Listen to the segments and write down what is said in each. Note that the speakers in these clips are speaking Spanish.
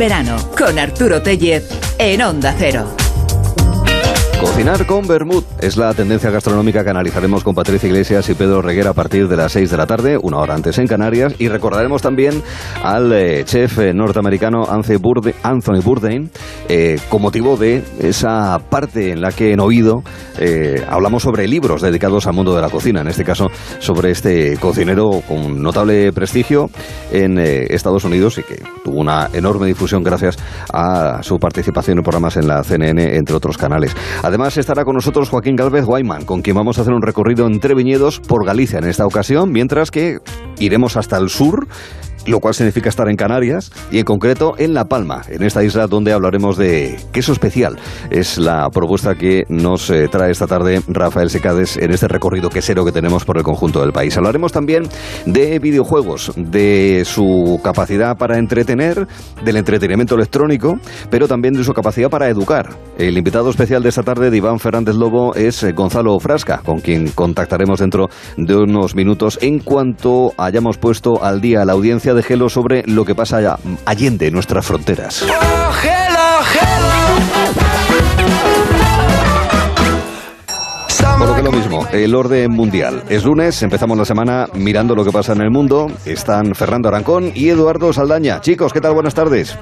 verano con Arturo Tellez en Onda Cero. Cocinar con Bermud es la tendencia gastronómica que analizaremos con Patricia Iglesias y Pedro Reguera a partir de las 6 de la tarde, una hora antes en Canarias, y recordaremos también al eh, chef eh, norteamericano Anthony Bourdain eh, con motivo de esa parte en la que en oído hablamos sobre libros dedicados al mundo de la cocina, en este caso sobre este cocinero con notable prestigio en Estados Unidos y que tuvo una enorme difusión gracias a su participación en programas en la CNN, entre otros canales. Además estará con nosotros Joaquín Galvez Guayman, con quien vamos a hacer un recorrido entre viñedos por Galicia en esta ocasión, mientras que iremos hasta el sur lo cual significa estar en Canarias y en concreto en La Palma, en esta isla donde hablaremos de queso especial. Es la propuesta que nos eh, trae esta tarde Rafael Secades en este recorrido quesero que tenemos por el conjunto del país. Hablaremos también de videojuegos, de su capacidad para entretener, del entretenimiento electrónico, pero también de su capacidad para educar. El invitado especial de esta tarde de Iván Fernández Lobo es eh, Gonzalo Frasca, con quien contactaremos dentro de unos minutos en cuanto hayamos puesto al día la audiencia de Gelo sobre lo que pasa allá, allende nuestras fronteras. Por lo que lo mismo, el orden mundial. Es lunes, empezamos la semana mirando lo que pasa en el mundo. Están Fernando Arancón y Eduardo Saldaña. Chicos, ¿qué tal? Buenas tardes.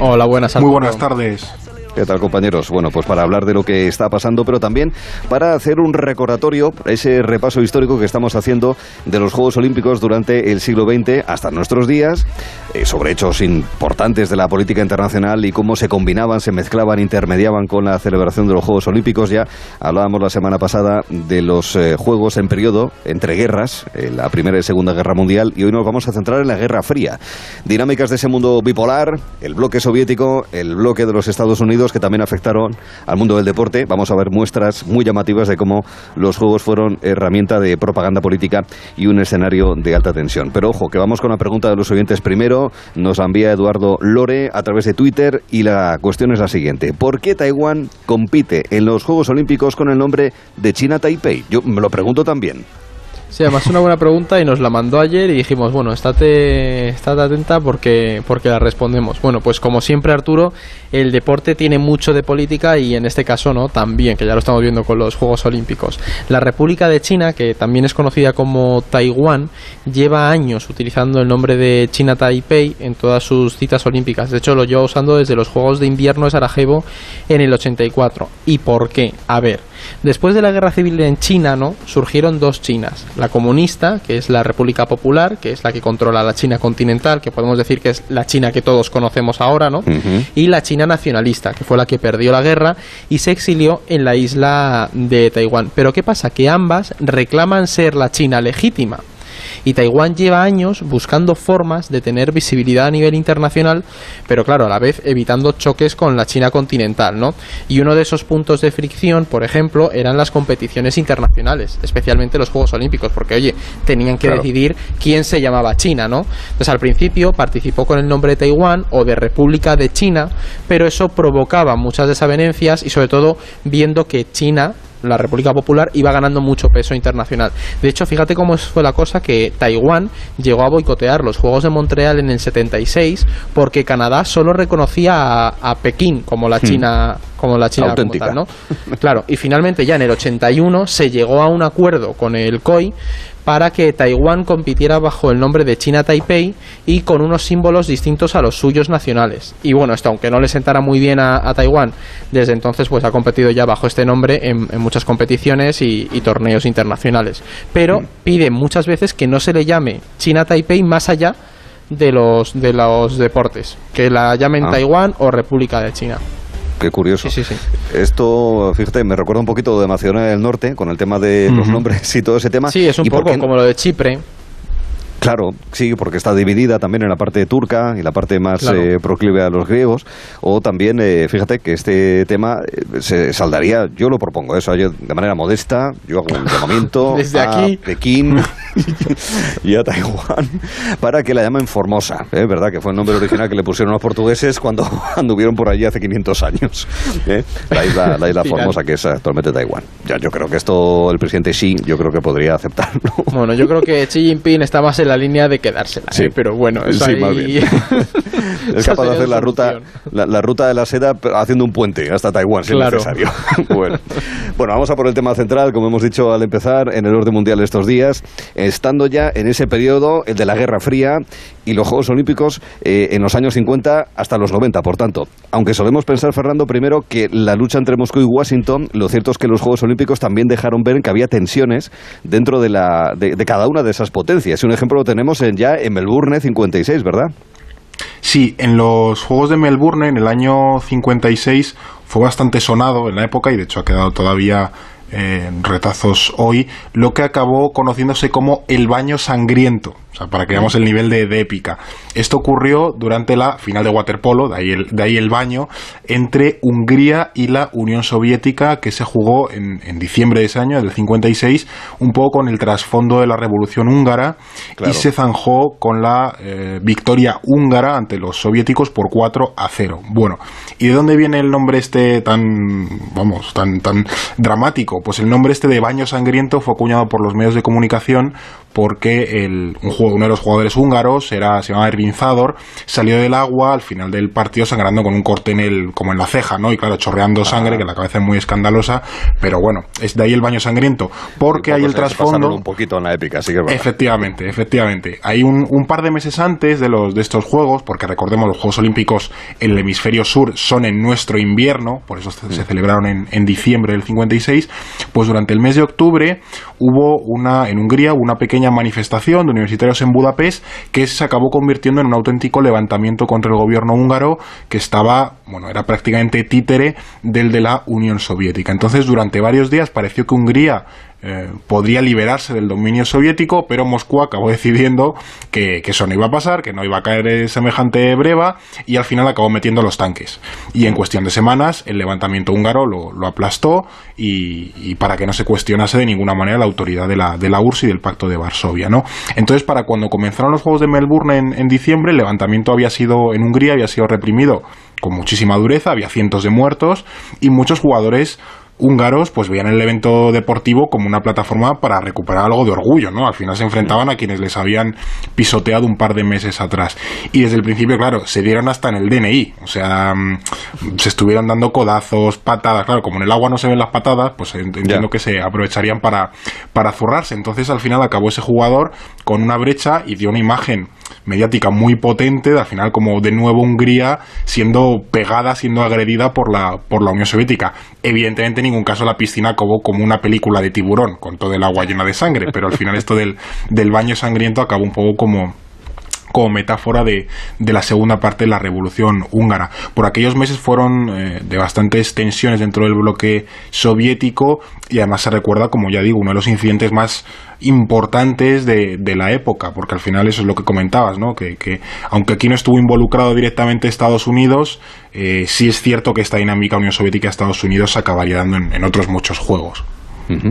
Hola, buenas tardes. Muy buenas tardes. ¿Qué tal, compañeros? Bueno, pues para hablar de lo que está pasando, pero también para hacer un recordatorio, ese repaso histórico que estamos haciendo de los Juegos Olímpicos durante el siglo XX hasta nuestros días, eh, sobre hechos importantes de la política internacional y cómo se combinaban, se mezclaban, intermediaban con la celebración de los Juegos Olímpicos. Ya hablábamos la semana pasada de los eh, Juegos en periodo entre guerras, eh, la Primera y Segunda Guerra Mundial, y hoy nos vamos a centrar en la Guerra Fría. Dinámicas de ese mundo bipolar, el bloque soviético, el bloque de los Estados Unidos, que también afectaron al mundo del deporte. Vamos a ver muestras muy llamativas de cómo los Juegos fueron herramienta de propaganda política y un escenario de alta tensión. Pero ojo, que vamos con la pregunta de los oyentes primero. Nos envía Eduardo Lore a través de Twitter y la cuestión es la siguiente. ¿Por qué Taiwán compite en los Juegos Olímpicos con el nombre de China Taipei? Yo me lo pregunto también. Sí, además una buena pregunta y nos la mandó ayer y dijimos, bueno, estate, estate atenta porque, porque la respondemos. Bueno, pues como siempre Arturo, el deporte tiene mucho de política y en este caso no, también, que ya lo estamos viendo con los Juegos Olímpicos. La República de China, que también es conocida como Taiwán, lleva años utilizando el nombre de China Taipei en todas sus citas olímpicas. De hecho, lo lleva usando desde los Juegos de Invierno de Sarajevo en el 84. ¿Y por qué? A ver, después de la Guerra Civil en China, ¿no? Surgieron dos Chinas la comunista, que es la República Popular, que es la que controla la China continental, que podemos decir que es la China que todos conocemos ahora, ¿no? Y la China nacionalista, que fue la que perdió la guerra y se exilió en la isla de Taiwán. Pero ¿qué pasa? Que ambas reclaman ser la China legítima y Taiwán lleva años buscando formas de tener visibilidad a nivel internacional, pero claro, a la vez evitando choques con la China continental, ¿no? Y uno de esos puntos de fricción, por ejemplo, eran las competiciones internacionales, especialmente los Juegos Olímpicos, porque oye, tenían que decidir quién se llamaba China, ¿no? Entonces al principio participó con el nombre de Taiwán o de República de China, pero eso provocaba muchas desavenencias y sobre todo viendo que China la República Popular iba ganando mucho peso internacional. De hecho, fíjate cómo fue la cosa que Taiwán llegó a boicotear los Juegos de Montreal en el 76 porque Canadá solo reconocía a, Pekín como la hmm. China como la China auténtica, ¿no? Claro, y finalmente ya en el 81 se llegó a un acuerdo con el COI para que Taiwán compitiera bajo el nombre de China Taipei y con unos símbolos distintos a los suyos nacionales. Y bueno, esto aunque no le sentara muy bien a, Taiwán, desde entonces pues ha competido ya bajo este nombre en, muchas competiciones y, torneos internacionales. Pero pide muchas veces que no se le llame China Taipei más allá de los, de los deportes, que la llamen ah. Taiwán o República de China. Qué curioso. Esto, fíjate, me recuerda un poquito de Macedonia del Norte, con el tema de los nombres y todo ese tema. Sí, es un poco como lo de Chipre. Claro, sí, porque está dividida también en la parte turca y la parte más eh, proclive a los griegos. O también, eh, fíjate que este tema eh, se saldaría, yo lo propongo, eso yo de manera modesta, yo hago un llamamiento Desde a aquí. Pekín y a Taiwán para que la llamen Formosa, ¿eh? ¿verdad? Que fue el nombre original que le pusieron los portugueses cuando anduvieron por allí hace 500 años. La isla, la isla Formosa, que es actualmente Taiwán. Ya, yo creo que esto el presidente Xi, yo creo que podría aceptarlo. Bueno, yo creo que Xi Jinping está más en la línea de quedársela, Sí. ¿eh? pero bueno, es Sí, ahí- más bien. Es Esa capaz de hacer la la ruta, la, la ruta de la seda haciendo un puente hasta Taiwán, si Claro. es necesario. bueno. bueno, vamos a por el tema central, como hemos dicho al empezar, en el orden mundial estos días, estando ya en ese periodo, el de la Guerra Fría y los Juegos Olímpicos eh, en los años 50 hasta los 90, por tanto. Aunque solemos pensar, Fernando, primero que la lucha entre Moscú y Washington, lo cierto es que los Juegos Olímpicos también dejaron ver que había tensiones dentro de, la, de, de cada una de esas potencias. Un ejemplo tenemos en, ya en Melbourne 56, ¿verdad? Sí, en los Juegos de Melbourne, en el año 56, fue bastante sonado en la época y de hecho ha quedado todavía eh, en retazos hoy, lo que acabó conociéndose como el baño sangriento. O sea, para que veamos el nivel de, de épica. Esto ocurrió durante la final de waterpolo, de ahí, el, de ahí el baño, entre Hungría y la Unión Soviética, que se jugó en, en diciembre de ese año, del 56, un poco con el trasfondo de la Revolución Húngara, Claro. y se zanjó con la eh, victoria húngara ante los soviéticos por 4 a 0. Bueno, ¿y de dónde viene el nombre este tan, vamos, tan, tan dramático? Pues el nombre este de baño sangriento fue acuñado por los medios de comunicación porque el, un juego- uno de los jugadores húngaros era, se llamaba Ervin Zador, salió del agua al final del partido sangrando con un corte en el, como en la ceja, ¿no? Y claro, chorreando sangre, que la cabeza es muy escandalosa, pero bueno, es de ahí el baño sangriento, porque hay el trasfondo... un poquito en la épica, sí que verdad. Efectivamente, efectivamente. Hay un, un par de meses antes de los de estos juegos, porque recordemos los Juegos Olímpicos en el hemisferio sur son en nuestro invierno, por eso se, se celebraron en, en diciembre del 56, pues durante el mes de octubre hubo una en Hungría una pequeña manifestación de universitarios en Budapest que se acabó convirtiendo en un auténtico levantamiento contra el gobierno húngaro que estaba, bueno, era prácticamente títere del de la Unión Soviética. Entonces, durante varios días pareció que Hungría eh, podría liberarse del dominio soviético, pero Moscú acabó decidiendo que, eso no iba a pasar, que no iba a caer eh, semejante breva, y al final acabó metiendo los tanques. Y en cuestión de semanas, el levantamiento húngaro lo, aplastó, y, para que no se cuestionase de ninguna manera la autoridad de la, de la URSS y del Pacto de Varsovia. ¿no? Entonces, para cuando comenzaron los Juegos de Melbourne en diciembre, el levantamiento había sido en Hungría, había sido reprimido con muchísima dureza, había cientos de muertos, y muchos jugadores húngaros pues veían el evento deportivo como una plataforma para recuperar algo de orgullo, ¿no? Al final se enfrentaban a quienes les habían pisoteado un par de meses atrás. Y desde el principio, claro, se dieron hasta en el DNI, o sea, mm, se estuvieron dando codazos, patadas, claro, como en el agua no se ven las patadas, pues ent- entiendo Ya. que se aprovecharían para, para zurrarse. Entonces al final acabó ese jugador con una brecha y dio una imagen mediática muy potente, al final como de nuevo Hungría siendo pegada, siendo agredida por la, por la Unión Soviética. Evidentemente en ningún caso la piscina acabó como una película de tiburón, con todo el agua llena de sangre, pero al final esto del, del baño sangriento acabó un poco como como metáfora de, de la segunda parte de la revolución húngara. Por aquellos meses fueron eh, de bastantes tensiones dentro del bloque soviético y además se recuerda, como ya digo, uno de los incidentes más importantes de, de la época, porque al final eso es lo que comentabas, ¿no? Que, que aunque aquí no estuvo involucrado directamente Estados Unidos, eh, sí es cierto que esta dinámica Unión Soviética-Estados Unidos se acabaría dando en otros muchos juegos.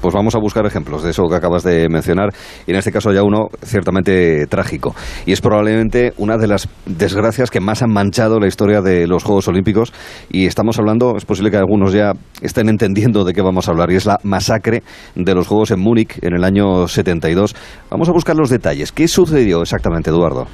Pues vamos a buscar ejemplos de eso que acabas de mencionar y en este caso ya uno ciertamente trágico y es probablemente una de las desgracias que más han manchado la historia de los Juegos Olímpicos y estamos hablando, es posible que algunos ya estén entendiendo de qué vamos a hablar y es la masacre de los Juegos en Múnich en el año 72. Vamos a buscar los detalles. ¿Qué sucedió exactamente, Eduardo?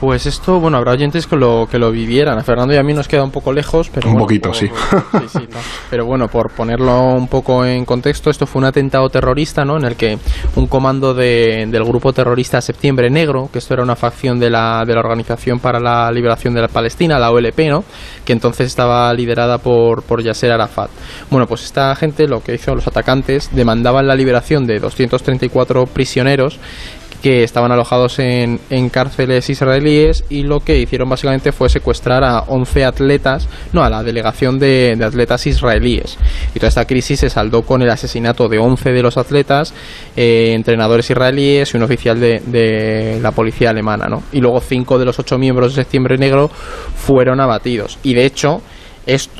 Pues esto, bueno, habrá oyentes que lo, que lo vivieran. A Fernando y a mí nos queda un poco lejos, pero Un bueno, poquito, por- sí. sí, sí, no. Pero bueno, por ponerlo un poco en contexto, esto fue un atentado terrorista, ¿no? En el que un comando de- del grupo terrorista Septiembre Negro, que esto era una facción de la, de la Organización para la Liberación de la Palestina, la OLP, ¿no? Que entonces estaba liderada por, por Yasser Arafat. Bueno, pues esta gente lo que hizo, los atacantes, demandaban la liberación de 234 prisioneros que estaban alojados en, en cárceles israelíes y lo que hicieron básicamente fue secuestrar a 11 atletas, no, a la delegación de, atletas israelíes. Y toda esta crisis se saldó con el asesinato de 11 de los atletas, eh, entrenadores israelíes y un oficial de, de la policía alemana, ¿no? Y luego cinco de los ocho miembros de Septiembre Negro fueron abatidos. Y de hecho,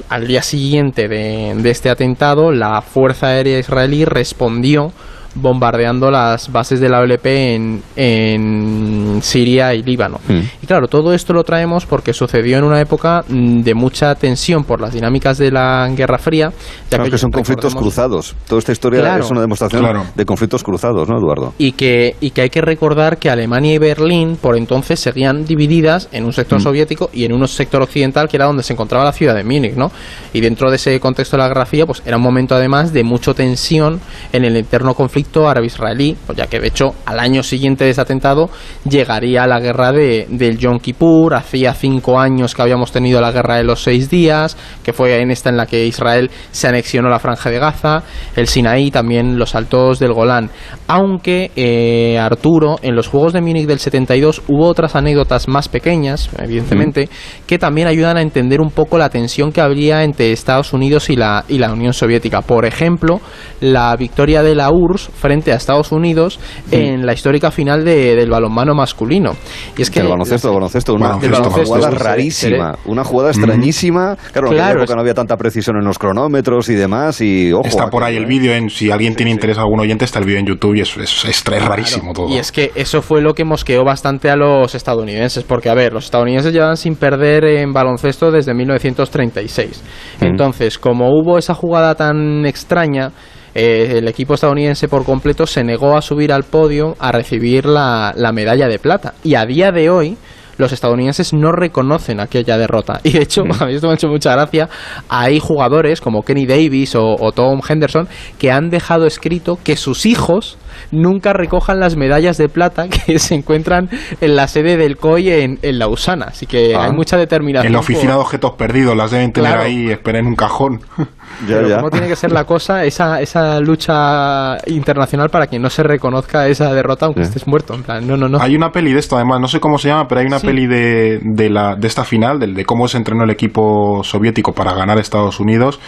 al día siguiente de, de este atentado, la Fuerza Aérea Israelí respondió bombardeando las bases de la OLP en, en Siria y Líbano. Mm. Y claro, todo esto lo traemos porque sucedió en una época mm, de mucha tensión por las dinámicas de la Guerra Fría. ya Claro, que son conflictos cruzados. Toda esta historia Claro. es una demostración Claro. de conflictos cruzados, ¿no, Eduardo? y que, y que hay que recordar que Alemania y Berlín por entonces seguían divididas en un sector soviético y en un sector occidental que era donde se encontraba la ciudad de Múnich, ¿no? Y dentro de ese contexto de la Guerra Fría, pues era un momento además de mucha tensión en el eterno conflicto árabe-israelí, pues ya que de hecho al año siguiente de ese atentado llegaría la guerra de, del Yom Kippur, hacía cinco años que habíamos tenido la guerra de los seis días, que fue en esta en la que Israel se anexionó la franja de Gaza, el Sinaí, también los altos del Golán. Aunque eh, Arturo, en los Juegos de Múnich del 72 hubo otras anécdotas más pequeñas, evidentemente, que también ayudan a entender un poco la tensión que habría entre Estados Unidos y la, y la Unión Soviética. Por ejemplo, la victoria de la URSS frente a Estados Unidos en la histórica final de- del balonmano masculino. Y es que el baloncesto, el baloncesto, una, Baloncesto, una jugada rarísima, sí. una jugada extrañísima. Claro, en aquella Claro, época es- no había tanta precisión en los cronómetros y demás. Y ojo, Está por ahí el vídeo, en si alguien tiene interés, algún oyente, está el vídeo en YouTube y es, es, es, es rarísimo todo. Y es que eso fue lo que mosqueó bastante a los estadounidenses, porque a ver, los estadounidenses llevan sin perder en baloncesto desde 1936. Entonces, como hubo esa jugada tan extraña, eh, el equipo estadounidense por completo se negó a subir al podio a recibir la, la medalla de plata. Y a día de hoy los estadounidenses no reconocen aquella derrota. Y de hecho, a mí esto me ha hecho mucha gracia, hay jugadores como Kenny Davis o, o Tom Henderson que han dejado escrito que sus hijos nunca recojan las medallas de plata que se encuentran en la sede del COI en, en Lausana. Así que Ah. hay mucha determinación. en la por- oficina de objetos perdidos las deben tener Claro. ahí, esperen en un cajón. Ya, Pero ya. ¿Cómo tiene que ser la cosa, esa, esa lucha internacional para que no se reconozca esa derrota aunque Sí. estés muerto? En plan, no, no, no. Hay una peli de esto, además, no sé cómo se llama, pero hay una Sí. peli de, de, la, de esta final, del de cómo se entrenó el equipo soviético para ganar a Estados Unidos.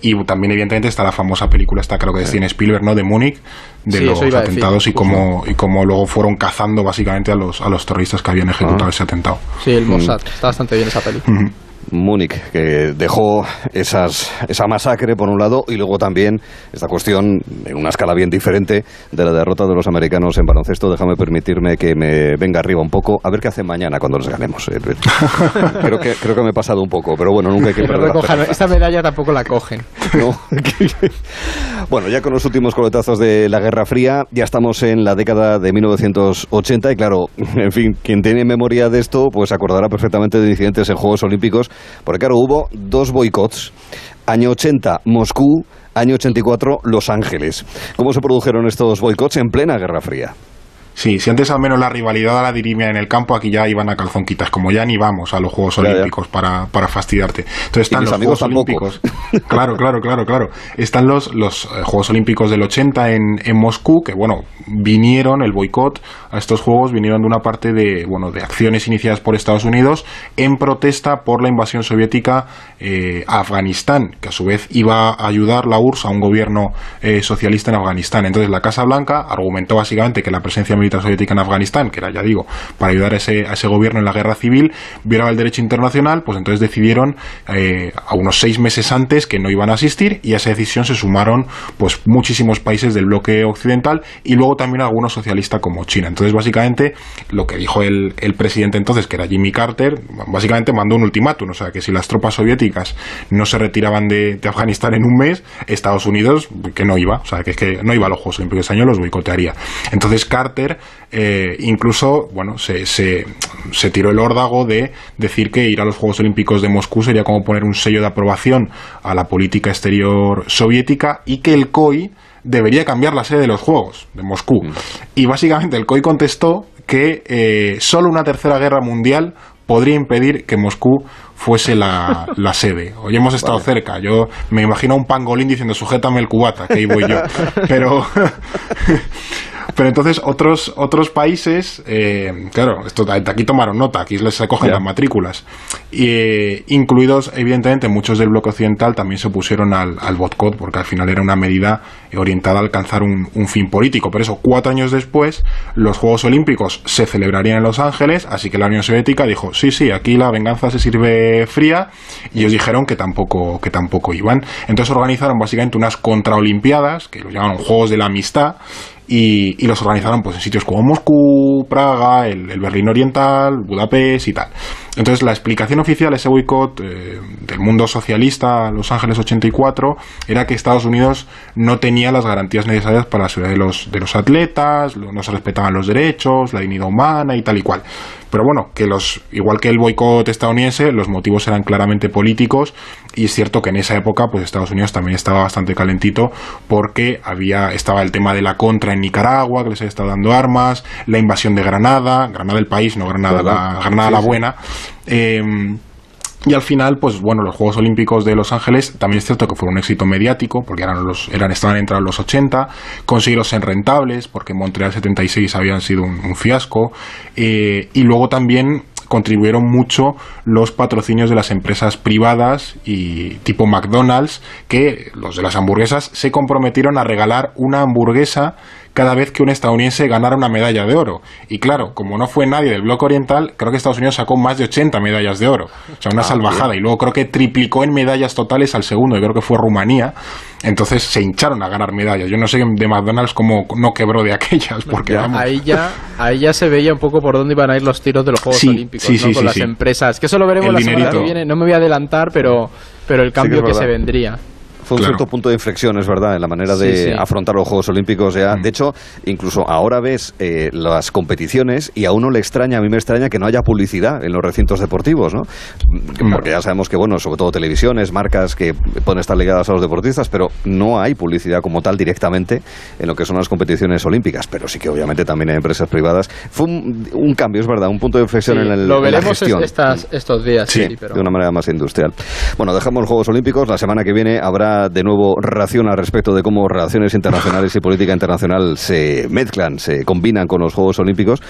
Y también, evidentemente, está la famosa película, esta creo que de Steven Spielberg, ¿no? De Múnich, de Sí, los eso iba a decir, atentados y cómo, y cómo luego fueron cazando básicamente a los, a los terroristas que habían ejecutado Ah. ese atentado. Sí, el Mossad. Está bastante bien esa peli. Múnich, que dejó esas, esa masacre por un lado y luego también esta cuestión en una escala bien diferente de la derrota de los americanos en baloncesto. Déjame permitirme que me venga arriba un poco, a ver qué hace mañana cuando les ganemos. eh. creo, que, creo que me he pasado un poco, pero bueno, nunca hay que perder esta medalla tampoco la cogen. No. bueno, ya con los últimos coletazos de la Guerra Fría, ya estamos en la década de 1980 y claro, en fin, quien tiene memoria de esto, pues acordará perfectamente de incidentes en Juegos Olímpicos, porque claro, hubo dos boicots. Año 80, Moscú, año 84, Los Ángeles. ¿Cómo se produjeron estos boicots en plena Guerra Fría? Sí, si antes al menos la rivalidad la dirimía en el campo, aquí ya iban a calzonquitas, como ya ni vamos a los Juegos Ya, ya. Olímpicos para, para fastidiarte. Entonces están los Juegos tampoco. Olímpicos. Claro, claro, claro, claro. Están los, los eh, Juegos Olímpicos del 80 en, en Moscú, que bueno, vinieron, el boicot a estos Juegos vinieron de una parte de, bueno, de acciones iniciadas por Estados Unidos en protesta por la invasión soviética eh, a Afganistán, que a su vez iba a ayudar la URSS a un gobierno eh, socialista en Afganistán. Entonces la Casa Blanca argumentó básicamente que la presencia militar soviética en Afganistán, que era, ya digo, para ayudar a ese, a ese gobierno en la guerra civil, violaba el derecho internacional, pues entonces decidieron eh, a unos seis meses antes que no iban a asistir y a esa decisión se sumaron pues muchísimos países del bloque occidental y luego también algunos socialistas como China. Entonces básicamente lo que dijo el, presidente entonces, que era Jimmy Carter, básicamente mandó un ultimátum, o sea que si las tropas soviéticas no se retiraban de, de Afganistán en un mes, Estados Unidos que no iba, o sea que es que no iba a los Juegos Olímpicos ese año, los boicotearía. Entonces Carter eh, incluso, bueno, se, se, se tiró el órdago de decir que ir a los Juegos Olímpicos de Moscú sería como poner un sello de aprobación a la política exterior soviética y que el COI debería cambiar la sede de los Juegos de Moscú. Y básicamente el COI contestó que eh, solo una tercera guerra mundial podría impedir que Moscú fuese la, la sede. Hoy hemos estado cerca. Yo me imagino un pangolín diciendo sujétame el cubata, que ahí voy yo. Pero pero entonces otros otros países, eh, claro, esto de aquí tomaron nota, aquí les se cogen Ya. las matrículas, y, eh, incluidos evidentemente muchos del bloque occidental también se opusieron al, al boicot porque al final era una medida orientada a alcanzar un, fin político. Por eso, cuatro años después, los Juegos Olímpicos se celebrarían en Los Ángeles, así que la Unión Soviética dijo, sí, sí, aquí la venganza se sirve fría, y ellos dijeron que tampoco, que tampoco iban. Entonces organizaron básicamente unas contraolimpiadas, que lo llamaron Juegos de la Amistad, y, los organizaron pues en sitios como Moscú, Praga, el, Berlín Oriental, Budapest y tal. Entonces la explicación oficial de ese boicot eh, del mundo socialista Los Ángeles 84 era que Estados Unidos no tenía las garantías necesarias para la seguridad de los, de los atletas, no se respetaban los derechos, la dignidad humana y tal y cual. Pero bueno, que los, igual que el boicot estadounidense, los motivos eran claramente políticos y es cierto que en esa época pues Estados Unidos también estaba bastante calentito porque había, estaba el tema de la contra en Nicaragua, que les había estado dando armas, la invasión de Granada, Granada el país, no Granada, la, Granada la buena. Em, y al final, pues bueno, los Juegos Olímpicos de Los Ángeles también es cierto que fue un éxito mediático, porque eran los, eran, estaban entrados los 80, consiguieron ser rentables, porque Montreal 76 habían sido un, fiasco, eh, y luego también contribuyeron mucho los patrocinios de las empresas privadas y tipo McDonald's, que los de las hamburguesas se comprometieron a regalar una hamburguesa cada vez que un estadounidense ganara una medalla de oro. Y claro, como no fue nadie del bloque oriental, creo que Estados Unidos sacó más de 80 medallas de oro. O sea, una ah, salvajada. Y luego creo que triplicó en medallas totales al segundo, y creo que fue Rumanía. Entonces se hincharon a ganar medallas. Yo no sé de McDonald's cómo no quebró de aquellas. Porque, Ahí, ya, ahí ya se veía un poco por dónde iban a ir los tiros de los Juegos Olímpicos con las empresas. Que eso lo veremos la semana que viene. No me voy a adelantar, pero, pero el cambio que se vendría fue un cierto punto de inflexión, es verdad, en la manera de afrontar los Juegos Olímpicos. Ya. Mm. De hecho, incluso ahora ves eh, las competiciones y a uno le extraña, a mí me extraña que no haya publicidad en los recintos deportivos, ¿no? Mm. Porque ya sabemos que, bueno, sobre todo televisiones, marcas que pueden estar ligadas a los deportistas, pero no hay publicidad como tal directamente en lo que son las competiciones olímpicas. Pero sí que obviamente también hay empresas privadas. Fue un, cambio, es verdad, un punto de inflexión en, el, lo veremos la gestión. estos días, sí, de una manera más industrial. Bueno, dejamos los Juegos Olímpicos. La semana que viene habrá de nuevo ración al respecto de cómo relaciones internacionales y política internacional se mezclan, se combinan con los Juegos Olímpicos